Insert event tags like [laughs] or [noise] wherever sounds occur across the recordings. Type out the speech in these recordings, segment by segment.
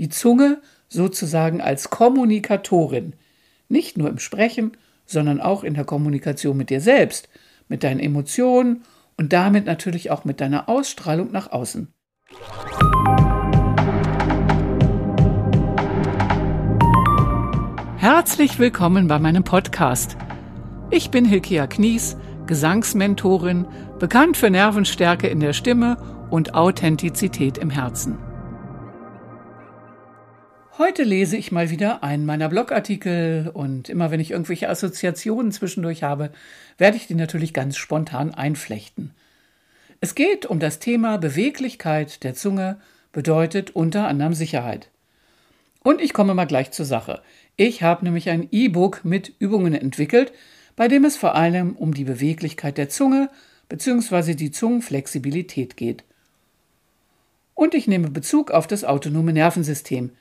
Die Zunge sozusagen als Kommunikatorin, nicht nur im Sprechen, sondern auch in der Kommunikation mit dir selbst, mit deinen Emotionen und damit natürlich auch mit deiner Ausstrahlung nach außen. Herzlich willkommen bei meinem Podcast. Ich bin Hilkia Knies, Gesangsmentorin, bekannt für Nervenstärke in der Stimme und Authentizität im Herzen. Heute lese ich mal wieder einen meiner Blogartikel und immer wenn ich irgendwelche Assoziationen zwischendurch habe, werde ich die natürlich ganz spontan einflechten. Es geht um das Thema Beweglichkeit der Zunge bedeutet unter anderem Sicherheit. Und ich komme mal gleich zur Sache. Ich habe nämlich ein E-Book mit Übungen entwickelt, bei dem es vor allem um die Beweglichkeit der Zunge bzw. die Zungenflexibilität geht. Und ich nehme Bezug auf das autonome Nervensystem.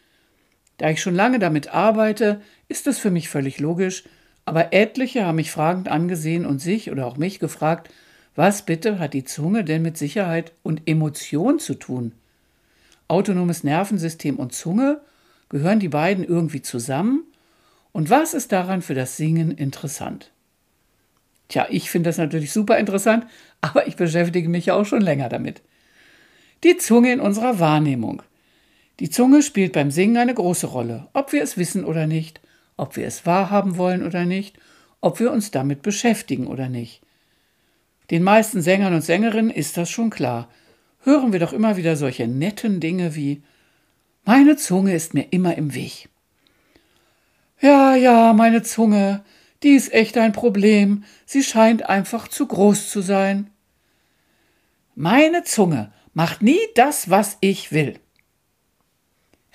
Da ich schon lange damit arbeite, ist es für mich völlig logisch, aber etliche haben mich fragend angesehen und sich oder auch mich gefragt, was bitte hat die Zunge denn mit Sicherheit und Emotion zu tun? Autonomes Nervensystem und Zunge, gehören die beiden irgendwie zusammen? Und was ist daran für das Singen interessant? Tja, ich finde das natürlich super interessant, [laughs] aber ich beschäftige mich ja auch schon länger damit. Die Zunge in unserer Wahrnehmung. Die Zunge spielt beim Singen eine große Rolle, ob wir es wissen oder nicht, ob wir es wahrhaben wollen oder nicht, ob wir uns damit beschäftigen oder nicht. Den meisten Sängern und Sängerinnen ist das schon klar. Hören wir doch immer wieder solche netten Dinge wie Meine Zunge ist mir immer im Weg. Ja, ja, meine Zunge, die ist echt ein Problem, sie scheint einfach zu groß zu sein. Meine Zunge macht nie das, was ich will.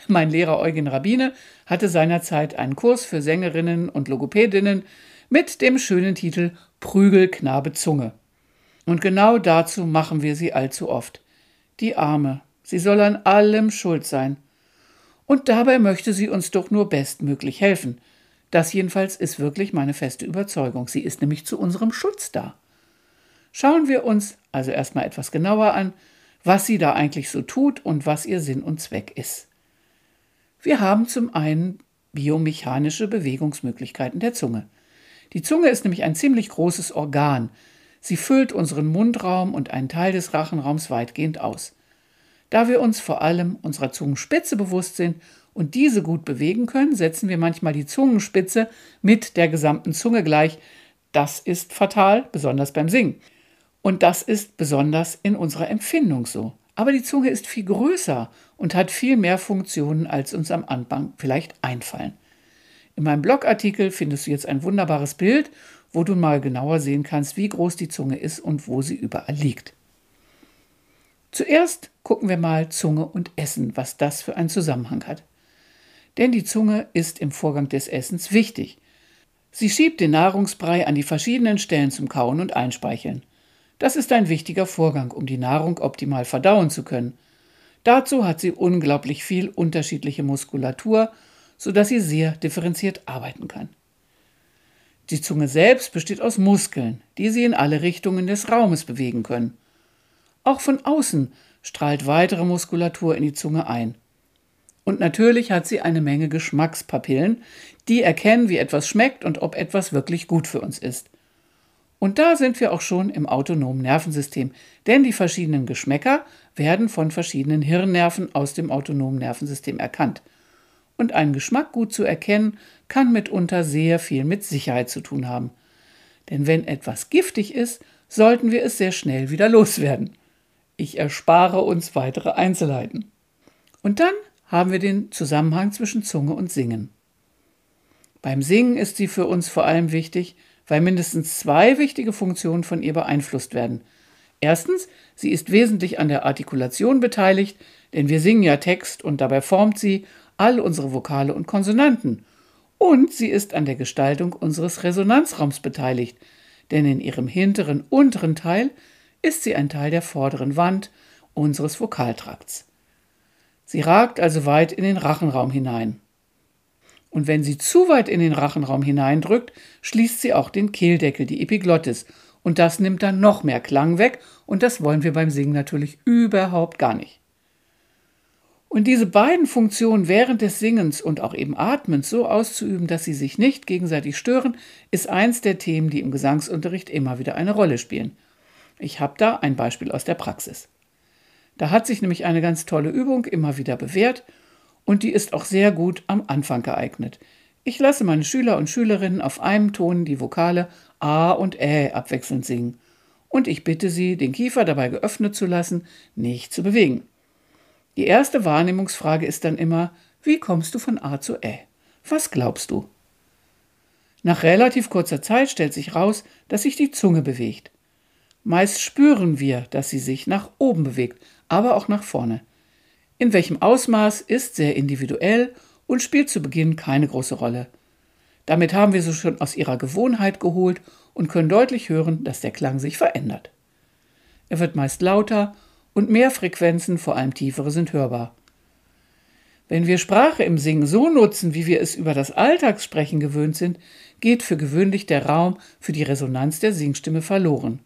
Mein Lehrer Eugen Rabbine hatte seinerzeit einen Kurs für Sängerinnen und Logopädinnen mit dem schönen Titel Prügelknabe Zunge. Und genau dazu machen wir sie allzu oft. Die Arme, sie soll an allem schuld sein. Und dabei möchte sie uns doch nur bestmöglich helfen. Das jedenfalls ist wirklich meine feste Überzeugung. Sie ist nämlich zu unserem Schutz da. Schauen wir uns also erstmal etwas genauer an, was sie da eigentlich so tut und was ihr Sinn und Zweck ist. Wir haben zum einen biomechanische Bewegungsmöglichkeiten der Zunge. Die Zunge ist nämlich ein ziemlich großes Organ. Sie füllt unseren Mundraum und einen Teil des Rachenraums weitgehend aus. Da wir uns vor allem unserer Zungenspitze bewusst sind und diese gut bewegen können, setzen wir manchmal die Zungenspitze mit der gesamten Zunge gleich. Das ist fatal, besonders beim Singen. Und das ist besonders in unserer Empfindung so. Aber die Zunge ist viel größer und hat viel mehr Funktionen, als uns am Anfang vielleicht einfallen. In meinem Blogartikel findest du jetzt ein wunderbares Bild, wo du mal genauer sehen kannst, wie groß die Zunge ist und wo sie überall liegt. Zuerst gucken wir mal Zunge und Essen, was das für einen Zusammenhang hat. Denn die Zunge ist im Vorgang des Essens wichtig. Sie schiebt den Nahrungsbrei an die verschiedenen Stellen zum Kauen und Einspeicheln. Das ist ein wichtiger Vorgang, um die Nahrung optimal verdauen zu können. Dazu hat sie unglaublich viel unterschiedliche Muskulatur, sodass sie sehr differenziert arbeiten kann. Die Zunge selbst besteht aus Muskeln, die sie in alle Richtungen des Raumes bewegen können. Auch von außen strahlt weitere Muskulatur in die Zunge ein. Und natürlich hat sie eine Menge Geschmackspapillen, die erkennen, wie etwas schmeckt und ob etwas wirklich gut für uns ist. Und da sind wir auch schon im autonomen Nervensystem, denn die verschiedenen Geschmäcker werden von verschiedenen Hirnnerven aus dem autonomen Nervensystem erkannt. Und einen Geschmack gut zu erkennen, kann mitunter sehr viel mit Sicherheit zu tun haben. Denn wenn etwas giftig ist, sollten wir es sehr schnell wieder loswerden. Ich erspare uns weitere Einzelheiten. Und dann haben wir den Zusammenhang zwischen Zunge und Singen. Beim Singen ist sie für uns vor allem wichtig, weil mindestens zwei wichtige Funktionen von ihr beeinflusst werden. Erstens, sie ist wesentlich an der Artikulation beteiligt, denn wir singen ja Text und dabei formt sie all unsere Vokale und Konsonanten. Und sie ist an der Gestaltung unseres Resonanzraums beteiligt, denn in ihrem hinteren unteren Teil ist sie ein Teil der vorderen Wand unseres Vokaltrakts. Sie ragt also weit in den Rachenraum hinein. Und wenn sie zu weit in den Rachenraum hineindrückt, schließt sie auch den Kehldeckel, die Epiglottis. Und das nimmt dann noch mehr Klang weg und das wollen wir beim Singen natürlich überhaupt gar nicht. Und diese beiden Funktionen während des Singens und auch eben Atmens so auszuüben, dass sie sich nicht gegenseitig stören, ist eins der Themen, die im Gesangsunterricht immer wieder eine Rolle spielen. Ich habe da ein Beispiel aus der Praxis. Da hat sich nämlich eine ganz tolle Übung immer wieder bewährt und die ist auch sehr gut am Anfang geeignet. Ich lasse meine Schüler und Schülerinnen auf einem Ton die Vokale A und Ä abwechselnd singen und ich bitte sie, den Kiefer dabei geöffnet zu lassen, nicht zu bewegen. Die erste Wahrnehmungsfrage ist dann immer, wie kommst du von A zu Ä? Was glaubst du? Nach relativ kurzer Zeit stellt sich raus, dass sich die Zunge bewegt. Meist spüren wir, dass sie sich nach oben bewegt, aber auch nach vorne. In welchem Ausmaß ist sehr individuell und spielt zu Beginn keine große Rolle. Damit haben wir sie schon aus ihrer Gewohnheit geholt und können deutlich hören, dass der Klang sich verändert. Er wird meist lauter und mehr Frequenzen, vor allem tiefere, sind hörbar. Wenn wir Sprache im Singen so nutzen, wie wir es über das Alltagssprechen gewöhnt sind, geht für gewöhnlich der Raum für die Resonanz der Singstimme verloren.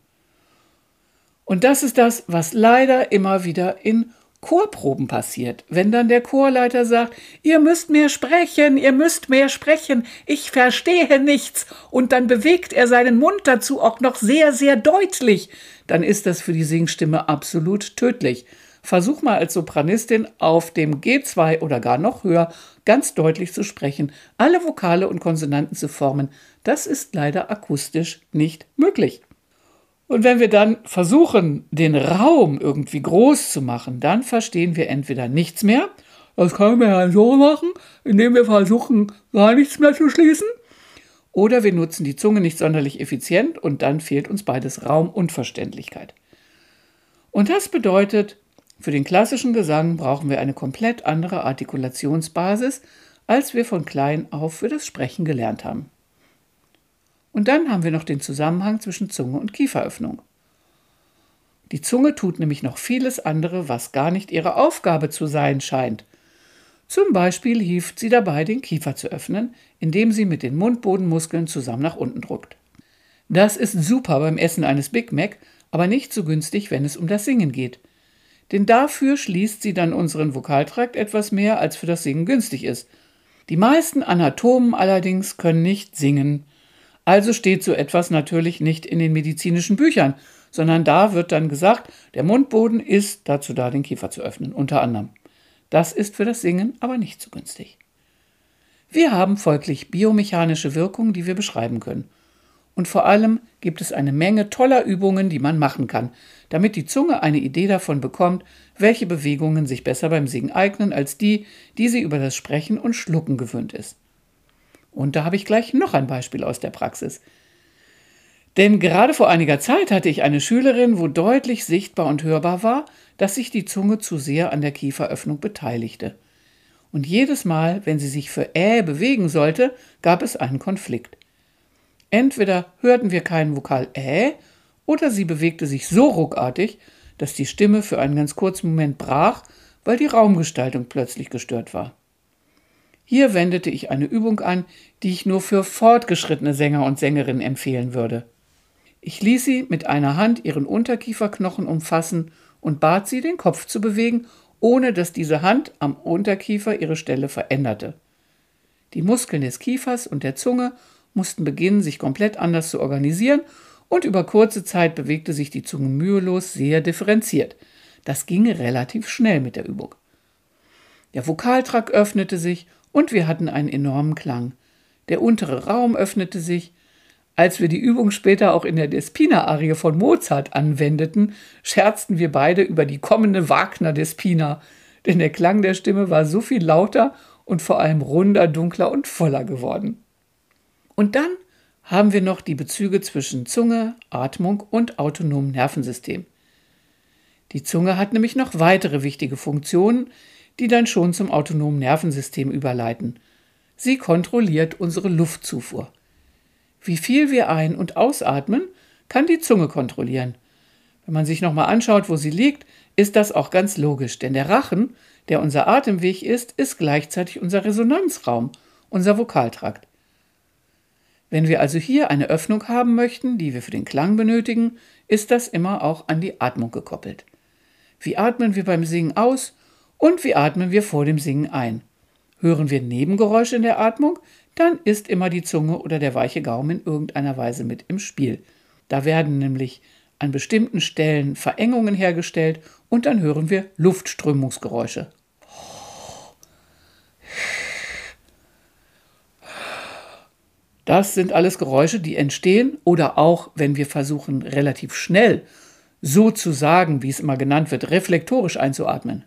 Und das ist das, was leider immer wieder in Chorproben passiert, wenn dann der Chorleiter sagt, ihr müsst mehr sprechen, ihr müsst mehr sprechen, ich verstehe nichts, und dann bewegt er seinen Mund dazu auch noch sehr, sehr deutlich, dann ist das für die Singstimme absolut tödlich. Versuch mal als Sopranistin auf dem G2 oder gar noch höher ganz deutlich zu sprechen, alle Vokale und Konsonanten zu formen. Das ist leider akustisch nicht möglich. Und wenn wir dann versuchen, den Raum irgendwie groß zu machen, dann verstehen wir entweder nichts mehr, das können wir ja so machen, indem wir versuchen, gar nichts mehr zu schließen, oder wir nutzen die Zunge nicht sonderlich effizient und dann fehlt uns beides Raum und Verständlichkeit. Und das bedeutet, für den klassischen Gesang brauchen wir eine komplett andere Artikulationsbasis, als wir von klein auf für das Sprechen gelernt haben. Und dann haben wir noch den Zusammenhang zwischen Zunge und Kieferöffnung. Die Zunge tut nämlich noch vieles andere, was gar nicht ihre Aufgabe zu sein scheint. Zum Beispiel hilft sie dabei, den Kiefer zu öffnen, indem sie mit den Mundbodenmuskeln zusammen nach unten druckt. Das ist super beim Essen eines Big Mac, aber nicht so günstig, wenn es um das Singen geht. Denn dafür schließt sie dann unseren Vokaltrakt etwas mehr, als für das Singen günstig ist. Die meisten Anatomen allerdings können nicht singen. Also steht so etwas natürlich nicht in den medizinischen Büchern, sondern da wird dann gesagt, der Mundboden ist dazu da, den Kiefer zu öffnen, unter anderem. Das ist für das Singen aber nicht so günstig. Wir haben folglich biomechanische Wirkungen, die wir beschreiben können. Und vor allem gibt es eine Menge toller Übungen, die man machen kann, damit die Zunge eine Idee davon bekommt, welche Bewegungen sich besser beim Singen eignen als die, die sie über das Sprechen und Schlucken gewöhnt ist. Und da habe ich gleich noch ein Beispiel aus der Praxis. Denn gerade vor einiger Zeit hatte ich eine Schülerin, wo deutlich sichtbar und hörbar war, dass sich die Zunge zu sehr an der Kieferöffnung beteiligte. Und jedes Mal, wenn sie sich für Ä bewegen sollte, gab es einen Konflikt. Entweder hörten wir keinen Vokal Ä, oder sie bewegte sich so ruckartig, dass die Stimme für einen ganz kurzen Moment brach, weil die Raumgestaltung plötzlich gestört war. Hier wendete ich eine Übung an, die ich nur für fortgeschrittene Sänger und Sängerinnen empfehlen würde. Ich ließ sie mit einer Hand ihren Unterkieferknochen umfassen und bat sie, den Kopf zu bewegen, ohne dass diese Hand am Unterkiefer ihre Stelle veränderte. Die Muskeln des Kiefers und der Zunge mussten beginnen, sich komplett anders zu organisieren, und über kurze Zeit bewegte sich die Zunge mühelos sehr differenziert. Das ging relativ schnell mit der Übung. Der Vokaltrakt öffnete sich und wir hatten einen enormen Klang. Der untere Raum öffnete sich. Als wir die Übung später auch in der Despina-Arie von Mozart anwendeten, scherzten wir beide über die kommende Wagner-Despina, denn der Klang der Stimme war so viel lauter und vor allem runder, dunkler und voller geworden. Und dann haben wir noch die Bezüge zwischen Zunge, Atmung und autonomem Nervensystem. Die Zunge hat nämlich noch weitere wichtige Funktionen, die dann schon zum autonomen Nervensystem überleiten. Sie kontrolliert unsere Luftzufuhr. Wie viel wir ein- und ausatmen, kann die Zunge kontrollieren. Wenn man sich nochmal anschaut, wo sie liegt, ist das auch ganz logisch, denn der Rachen, der unser Atemweg ist, ist gleichzeitig unser Resonanzraum, unser Vokaltrakt. Wenn wir also hier eine Öffnung haben möchten, die wir für den Klang benötigen, ist das immer auch an die Atmung gekoppelt. Wie atmen wir beim Singen aus Und wie atmen wir vor dem Singen ein? Hören wir Nebengeräusche in der Atmung, dann ist immer die Zunge oder der weiche Gaumen in irgendeiner Weise mit im Spiel. Da werden nämlich an bestimmten Stellen Verengungen hergestellt und dann hören wir Luftströmungsgeräusche. Das sind alles Geräusche, die entstehen oder auch, wenn wir versuchen, relativ schnell so zu sagen, wie es immer genannt wird, reflektorisch einzuatmen.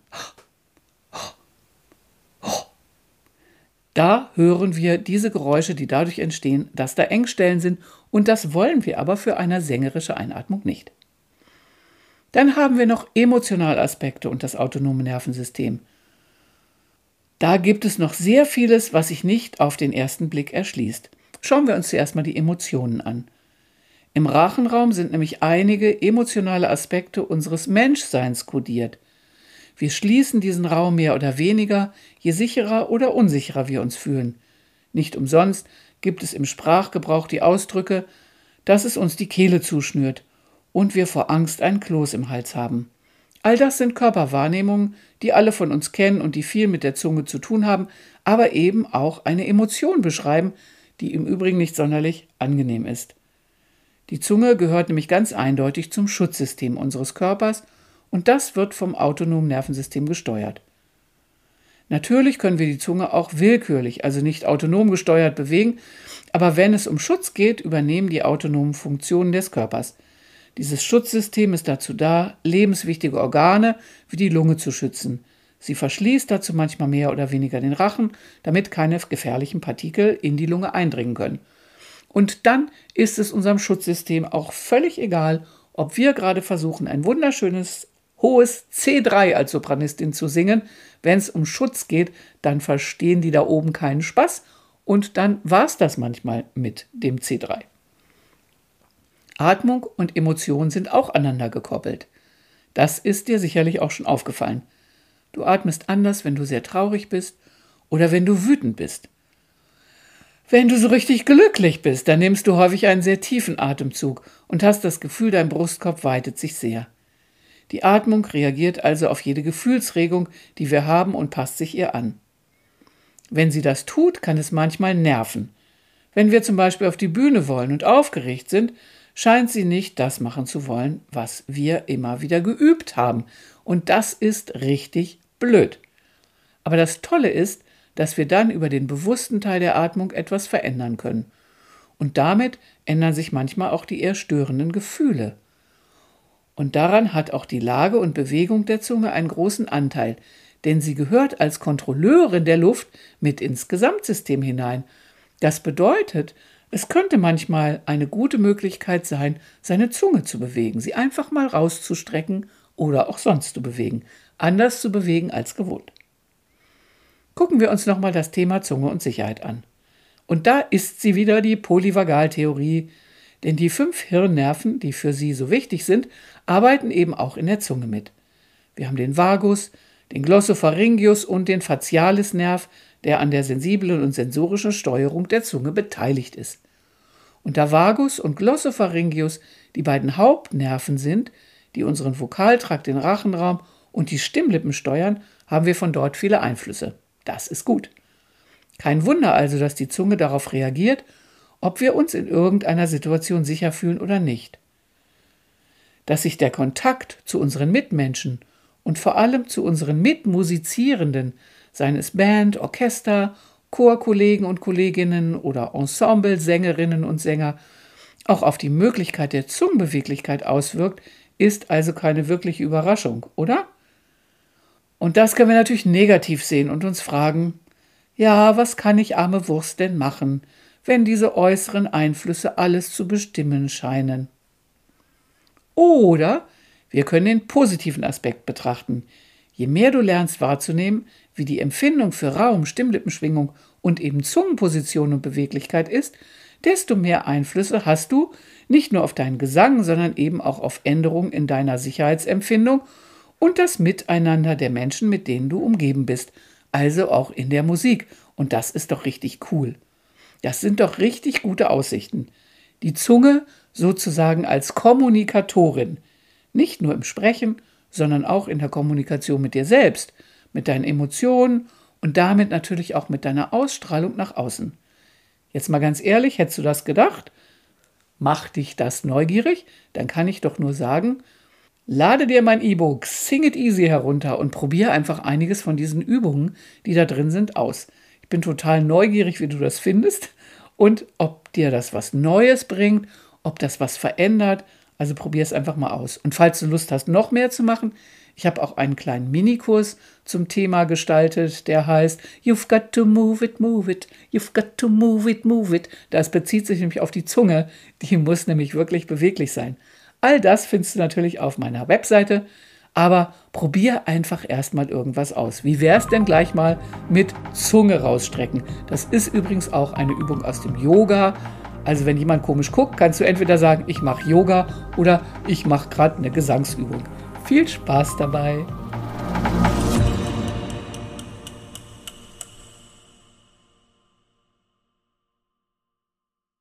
Da hören wir diese Geräusche, die dadurch entstehen, dass da Engstellen sind und das wollen wir aber für eine sängerische Einatmung nicht. Dann haben wir noch Emotionalaspekte und das autonome Nervensystem. Da gibt es noch sehr vieles, was sich nicht auf den ersten Blick erschließt. Schauen wir uns zuerst mal die Emotionen an. Im Rachenraum sind nämlich einige emotionale Aspekte unseres Menschseins kodiert. Wir schließen diesen Raum mehr oder weniger, je sicherer oder unsicherer wir uns fühlen. Nicht umsonst gibt es im Sprachgebrauch die Ausdrücke, dass es uns die Kehle zuschnürt und wir vor Angst ein Kloß im Hals haben. All das sind Körperwahrnehmungen, die alle von uns kennen und die viel mit der Zunge zu tun haben, aber eben auch eine Emotion beschreiben, die im Übrigen nicht sonderlich angenehm ist. Die Zunge gehört nämlich ganz eindeutig zum Schutzsystem unseres Körpers und das wird vom autonomen Nervensystem gesteuert. Natürlich können wir die Zunge auch willkürlich, also nicht autonom gesteuert bewegen, aber wenn es um Schutz geht, übernehmen die autonomen Funktionen des Körpers. Dieses Schutzsystem ist dazu da, lebenswichtige Organe wie die Lunge zu schützen. Sie verschließt dazu manchmal mehr oder weniger den Rachen, damit keine gefährlichen Partikel in die Lunge eindringen können. Und dann ist es unserem Schutzsystem auch völlig egal, ob wir gerade versuchen, ein wunderschönes hohes C3 als Sopranistin zu singen. Wenn es um Schutz geht, dann verstehen die da oben keinen Spaß und dann war es das manchmal mit dem C3. Atmung und Emotion sind auch aneinander gekoppelt. Das ist dir sicherlich auch schon aufgefallen. Du atmest anders, wenn du sehr traurig bist oder wenn du wütend bist. Wenn du so richtig glücklich bist, dann nimmst du häufig einen sehr tiefen Atemzug und hast das Gefühl, dein Brustkorb weitet sich sehr. Die Atmung reagiert also auf jede Gefühlsregung, die wir haben und passt sich ihr an. Wenn sie das tut, kann es manchmal nerven. Wenn wir zum Beispiel auf die Bühne wollen und aufgeregt sind, scheint sie nicht das machen zu wollen, was wir immer wieder geübt haben. Und das ist richtig blöd. Aber das Tolle ist, dass wir dann über den bewussten Teil der Atmung etwas verändern können. Und damit ändern sich manchmal auch die eher störenden Gefühle. Und daran hat auch die Lage und Bewegung der Zunge einen großen Anteil, denn sie gehört als Kontrolleurin der Luft mit ins Gesamtsystem hinein. Das bedeutet, es könnte manchmal eine gute Möglichkeit sein, seine Zunge zu bewegen, sie einfach mal rauszustrecken oder auch sonst zu bewegen anders zu bewegen als gewohnt. Gucken wir uns nochmal das Thema Zunge und Sicherheit an. Und da ist sie wieder die Polyvagaltheorie, denn die fünf Hirnnerven, die für sie so wichtig sind, arbeiten eben auch in der Zunge mit. Wir haben den Vagus, den Glossopharyngeus und den Facialisnerv, der an der sensiblen und sensorischen Steuerung der Zunge beteiligt ist. Und da Vagus und Glossopharyngeus die beiden Hauptnerven sind, die unseren Vokaltrakt, den Rachenraum und die Stimmlippen steuern, haben wir von dort viele Einflüsse. Das ist gut. Kein Wunder also, dass die Zunge darauf reagiert, ob wir uns in irgendeiner Situation sicher fühlen oder nicht. Dass sich der Kontakt zu unseren Mitmenschen und vor allem zu unseren Mitmusizierenden, seien es Band, Orchester, Chorkollegen und Kolleginnen oder Ensemblesängerinnen und Sänger, auch auf die Möglichkeit der Zungenbeweglichkeit auswirkt, ist also keine wirkliche Überraschung, oder? Und das können wir natürlich negativ sehen und uns fragen, ja, was kann ich arme Wurst denn machen, wenn diese äußeren Einflüsse alles zu bestimmen scheinen? Oder wir können den positiven Aspekt betrachten. Je mehr du lernst wahrzunehmen, wie die Empfindung für Raum, Stimmlippenschwingung und eben Zungenposition und Beweglichkeit ist, desto mehr Einflüsse hast du nicht nur auf deinen Gesang, sondern eben auch auf Änderungen in deiner Sicherheitsempfindung und das Miteinander der Menschen, mit denen du umgeben bist, also auch in der Musik. Und das ist doch richtig cool. Das sind doch richtig gute Aussichten. Die Zunge sozusagen als Kommunikatorin, nicht nur im Sprechen, sondern auch in der Kommunikation mit dir selbst, mit deinen Emotionen und damit natürlich auch mit deiner Ausstrahlung nach außen. Jetzt mal ganz ehrlich, hättest du das gedacht? Macht dich das neugierig? Dann kann ich doch nur sagen, lade dir mein E-Book Sing It Easy herunter und probiere einfach einiges von diesen Übungen, die da drin sind, aus. Ich bin total neugierig, wie du das findest und ob dir das was Neues bringt, ob das was verändert. Also probier es einfach mal aus. Und falls du Lust hast, noch mehr zu machen, ich habe auch einen kleinen Minikurs zum Thema gestaltet, der heißt You've got to move it, move it, you've got to move it, move it. Das bezieht sich nämlich auf die Zunge, die muss nämlich wirklich beweglich sein. All das findest du natürlich auf meiner Webseite, aber probier einfach erstmal irgendwas aus. Wie wäre es denn gleich mal mit Zunge rausstrecken? Das ist übrigens auch eine Übung aus dem Yoga. Also wenn jemand komisch guckt, kannst du entweder sagen, ich mache Yoga oder ich mache gerade eine Gesangsübung. Viel Spaß dabei!